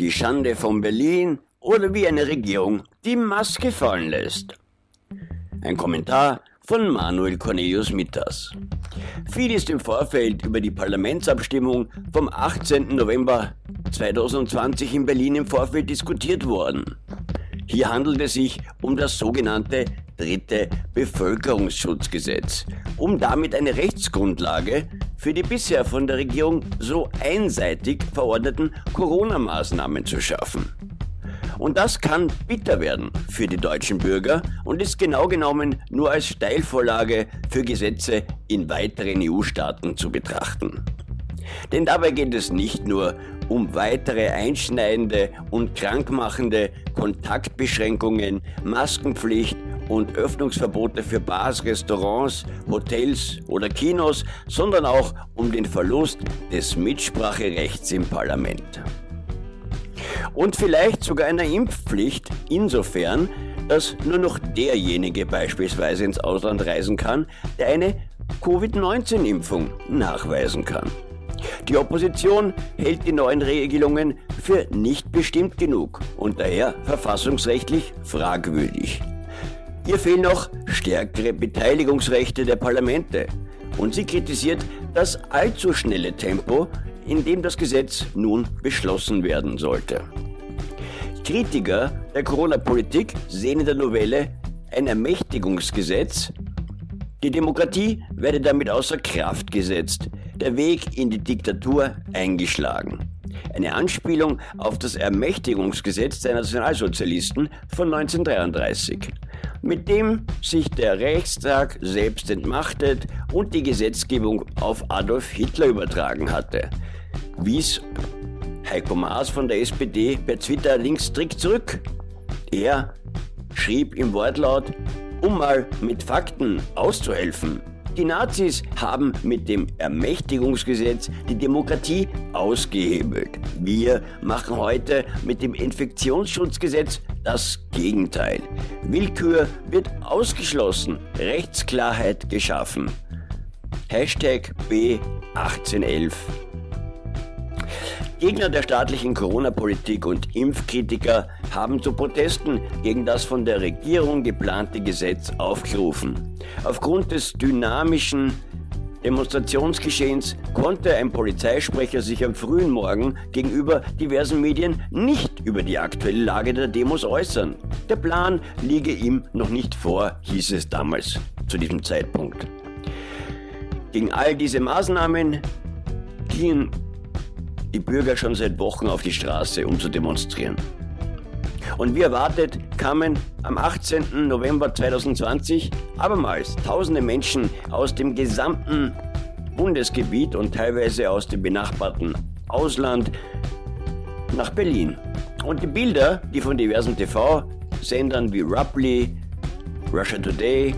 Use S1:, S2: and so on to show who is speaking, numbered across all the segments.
S1: die Schande von Berlin oder wie eine Regierung die Maske fallen lässt. Ein Kommentar von Manuel Cornelius Mittas. Viel ist im Vorfeld über die Parlamentsabstimmung vom 18. November 2020 in Berlin im Vorfeld diskutiert worden. Hier handelt es sich um das sogenannte dritte Bevölkerungsschutzgesetz, um damit eine Rechtsgrundlage für die bisher von der Regierung so einseitig verordneten Corona-Maßnahmen zu schaffen. Und das kann bitter werden für die deutschen Bürger und ist genau genommen nur als Steilvorlage für Gesetze in weiteren EU-Staaten zu betrachten. Denn dabei geht es nicht nur um weitere einschneidende und krankmachende Kontaktbeschränkungen, Maskenpflicht und Öffnungsverbote für Bars, Restaurants, Hotels oder Kinos, sondern auch um den Verlust des Mitspracherechts im Parlament. Und vielleicht sogar einer Impfpflicht insofern, dass nur noch derjenige beispielsweise ins Ausland reisen kann, der eine Covid-19-Impfung nachweisen kann. Die Opposition hält die neuen Regelungen für nicht bestimmt genug und daher verfassungsrechtlich fragwürdig. Ihr fehlen noch stärkere Beteiligungsrechte der Parlamente und sie kritisiert das allzu schnelle Tempo, in dem das Gesetz nun beschlossen werden sollte. Kritiker der Corona-Politik sehen in der Novelle ein Ermächtigungsgesetz. Die Demokratie werde damit außer Kraft gesetzt, der Weg in die Diktatur eingeschlagen. Eine Anspielung auf das Ermächtigungsgesetz der Nationalsozialisten von 1933, mit dem sich der Reichstag selbst entmachtet und die Gesetzgebung auf Adolf Hitler übertragen hatte, wies Heiko Maas von der SPD per Twitter links strikt zurück. Er schrieb im Wortlaut, um mal mit Fakten auszuhelfen. Die Nazis haben mit dem Ermächtigungsgesetz die Demokratie ausgehebelt. Wir machen heute mit dem Infektionsschutzgesetz das Gegenteil. Willkür wird ausgeschlossen, Rechtsklarheit geschaffen. Hashtag B1811. Gegner der staatlichen Corona-Politik und Impfkritiker haben zu Protesten gegen das von der Regierung geplante Gesetz aufgerufen. Aufgrund des dynamischen Demonstrationsgeschehens konnte ein Polizeisprecher sich am frühen Morgen gegenüber diversen Medien nicht über die aktuelle Lage der Demos äußern. Der Plan liege ihm noch nicht vor, hieß es damals zu diesem Zeitpunkt. Gegen all diese Maßnahmen gingen die Bürger schon seit Wochen auf die Straße, um zu demonstrieren. Und wie erwartet kamen am 18. November 2020 abermals tausende Menschen aus dem gesamten Bundesgebiet und teilweise aus dem benachbarten Ausland nach Berlin. Und die Bilder, die von diversen TV-Sendern wie Rupley, Russia Today,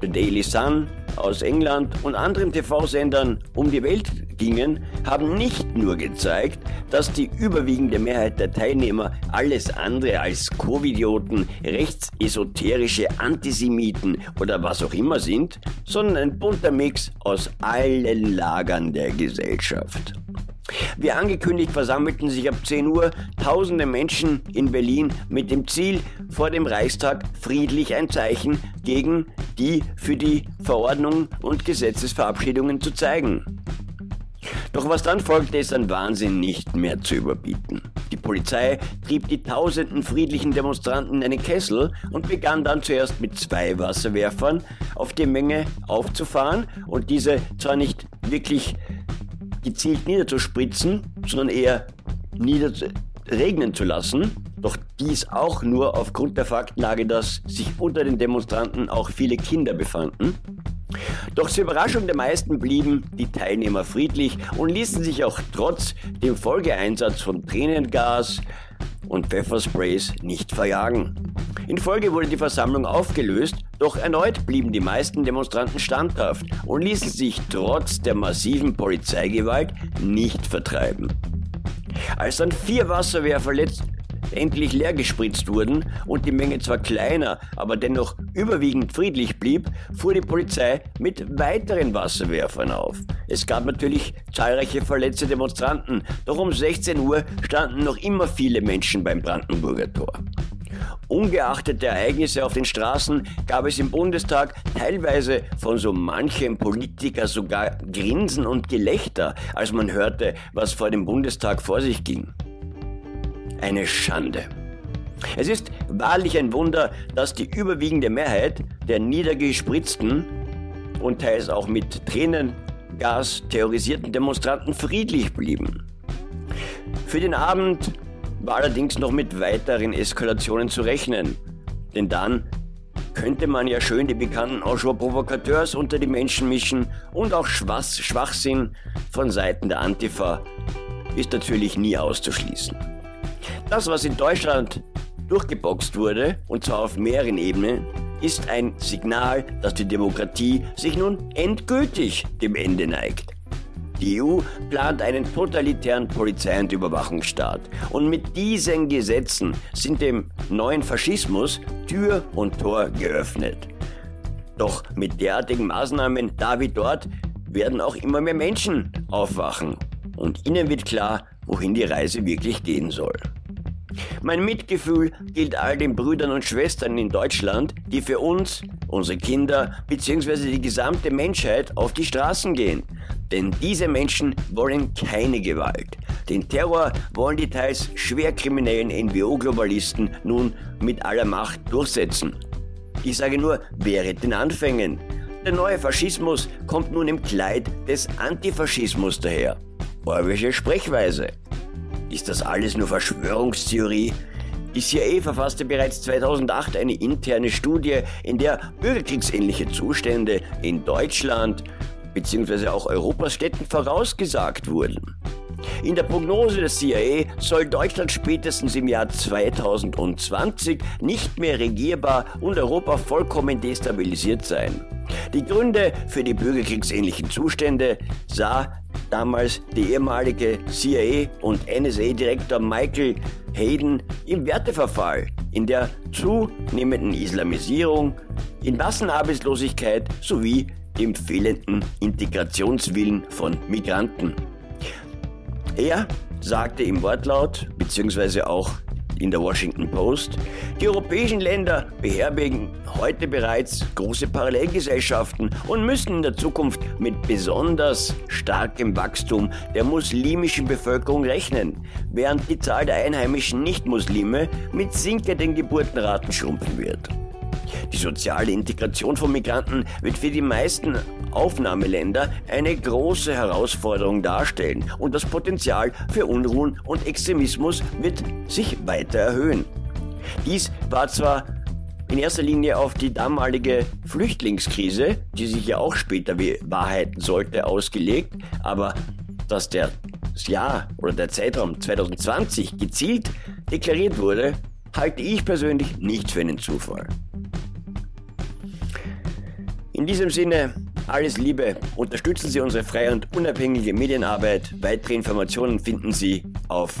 S1: The Daily Sun aus England und anderen TV-Sendern um die Welt gingen, haben nicht nur gezeigt, dass die überwiegende Mehrheit der Teilnehmer alles andere als Covidioten, rechtsesoterische Antisemiten oder was auch immer sind, sondern ein bunter Mix aus allen Lagern der Gesellschaft. Wie angekündigt versammelten sich ab 10 Uhr tausende Menschen in Berlin mit dem Ziel, vor dem Reichstag friedlich ein Zeichen gegen die für die Verordnung und Gesetzesverabschiedungen zu zeigen. Doch was dann folgte, ist an Wahnsinn nicht mehr zu überbieten. Die Polizei trieb die tausenden friedlichen Demonstranten in einen Kessel und begann dann zuerst mit zwei Wasserwerfern auf die Menge aufzufahren und diese zwar nicht wirklich gezielt niederzuspritzen, sondern eher niederregnen zu lassen. Doch dies auch nur aufgrund der Faktenlage, dass sich unter den Demonstranten auch viele Kinder befanden. Doch zur Überraschung der meisten blieben die Teilnehmer friedlich und ließen sich auch trotz dem Folgeeinsatz von Tränengas und Pfeffersprays nicht verjagen. In Folge wurde die Versammlung aufgelöst, doch erneut blieben die meisten Demonstranten standhaft und ließen sich trotz der massiven Polizeigewalt nicht vertreiben. Als dann vier Wasserwerfer letzt endlich leer gespritzt wurden und die Menge zwar kleiner, aber dennoch überwiegend friedlich blieb, fuhr die Polizei mit weiteren Wasserwerfern auf. Es gab natürlich zahlreiche verletzte Demonstranten, doch um 16 Uhr standen noch immer viele Menschen beim Brandenburger Tor. Ungeachtet der Ereignisse auf den Straßen gab es im Bundestag teilweise von so manchem Politiker sogar Grinsen und Gelächter, als man hörte, was vor dem Bundestag vor sich ging. Eine Schande. Es ist wahrlich ein Wunder, dass die überwiegende Mehrheit der niedergespritzten und teils auch mit Tränengas terrorisierten Demonstranten friedlich blieben. Für den Abend war allerdings noch mit weiteren Eskalationen zu rechnen. Denn dann könnte man ja schön die bekannten Anschau-Provokateurs unter die Menschen mischen und auch Schwachs Schwachsinn von Seiten der Antifa ist natürlich nie auszuschließen. Das, was in Deutschland durchgeboxt wurde, und zwar auf mehreren Ebenen, ist ein Signal, dass die Demokratie sich nun endgültig dem Ende neigt. Die EU plant einen totalitären Polizei- und Überwachungsstaat. Und mit diesen Gesetzen sind dem neuen Faschismus Tür und Tor geöffnet. Doch mit derartigen Maßnahmen da wie dort werden auch immer mehr Menschen aufwachen. Und ihnen wird klar, wohin die Reise wirklich gehen soll. Mein Mitgefühl gilt all den Brüdern und Schwestern in Deutschland, die für uns, unsere Kinder bzw. die gesamte Menschheit auf die Straßen gehen. Denn diese Menschen wollen keine Gewalt. Den Terror wollen die teils schwerkriminellen NWO-Globalisten nun mit aller Macht durchsetzen. Ich sage nur, während den Anfängen. Der neue Faschismus kommt nun im Kleid des Antifaschismus daher. Orwellische Sprechweise. Ist das alles nur Verschwörungstheorie? Die CIA verfasste bereits 2008 eine interne Studie, in der bürgerkriegsähnliche Zustände in Deutschland bzw. auch Europas Städten vorausgesagt wurden. In der Prognose der CIA soll Deutschland spätestens im Jahr 2020 nicht mehr regierbar und Europa vollkommen destabilisiert sein. Die Gründe für die bürgerkriegsähnlichen Zustände sah damals der ehemalige CIA- und NSA-Direktor Michael Hayden im Werteverfall, in der zunehmenden Islamisierung, in Massenarbeitslosigkeit sowie dem fehlenden Integrationswillen von Migranten. Er sagte im Wortlaut, beziehungsweise auch in der Washington Post, die europäischen Länder beherbergen heute bereits große Parallelgesellschaften und müssen in der Zukunft mit besonders starkem Wachstum der muslimischen Bevölkerung rechnen, während die Zahl der einheimischen Nichtmuslime mit sinkenden Geburtenraten schrumpfen wird. Die soziale Integration von Migranten wird für die meisten Aufnahmeländer eine große Herausforderung darstellen und das Potenzial für Unruhen und Extremismus wird sich weiter erhöhen. Dies war zwar in erster Linie auf die damalige Flüchtlingskrise, die sich ja auch später bewahrheiten sollte, ausgelegt, aber dass der das Jahr oder der Zeitraum 2020 gezielt deklariert wurde, halte ich persönlich nicht für einen Zufall. In diesem Sinne, alles Liebe, unterstützen Sie unsere freie und unabhängige Medienarbeit. Weitere Informationen finden Sie auf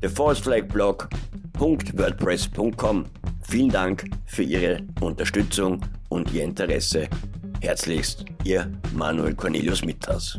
S1: thefalseflagblog.wordpress.com. Vielen Dank für Ihre Unterstützung und Ihr Interesse. Herzlichst, Ihr Manuel Cornelius Mittas.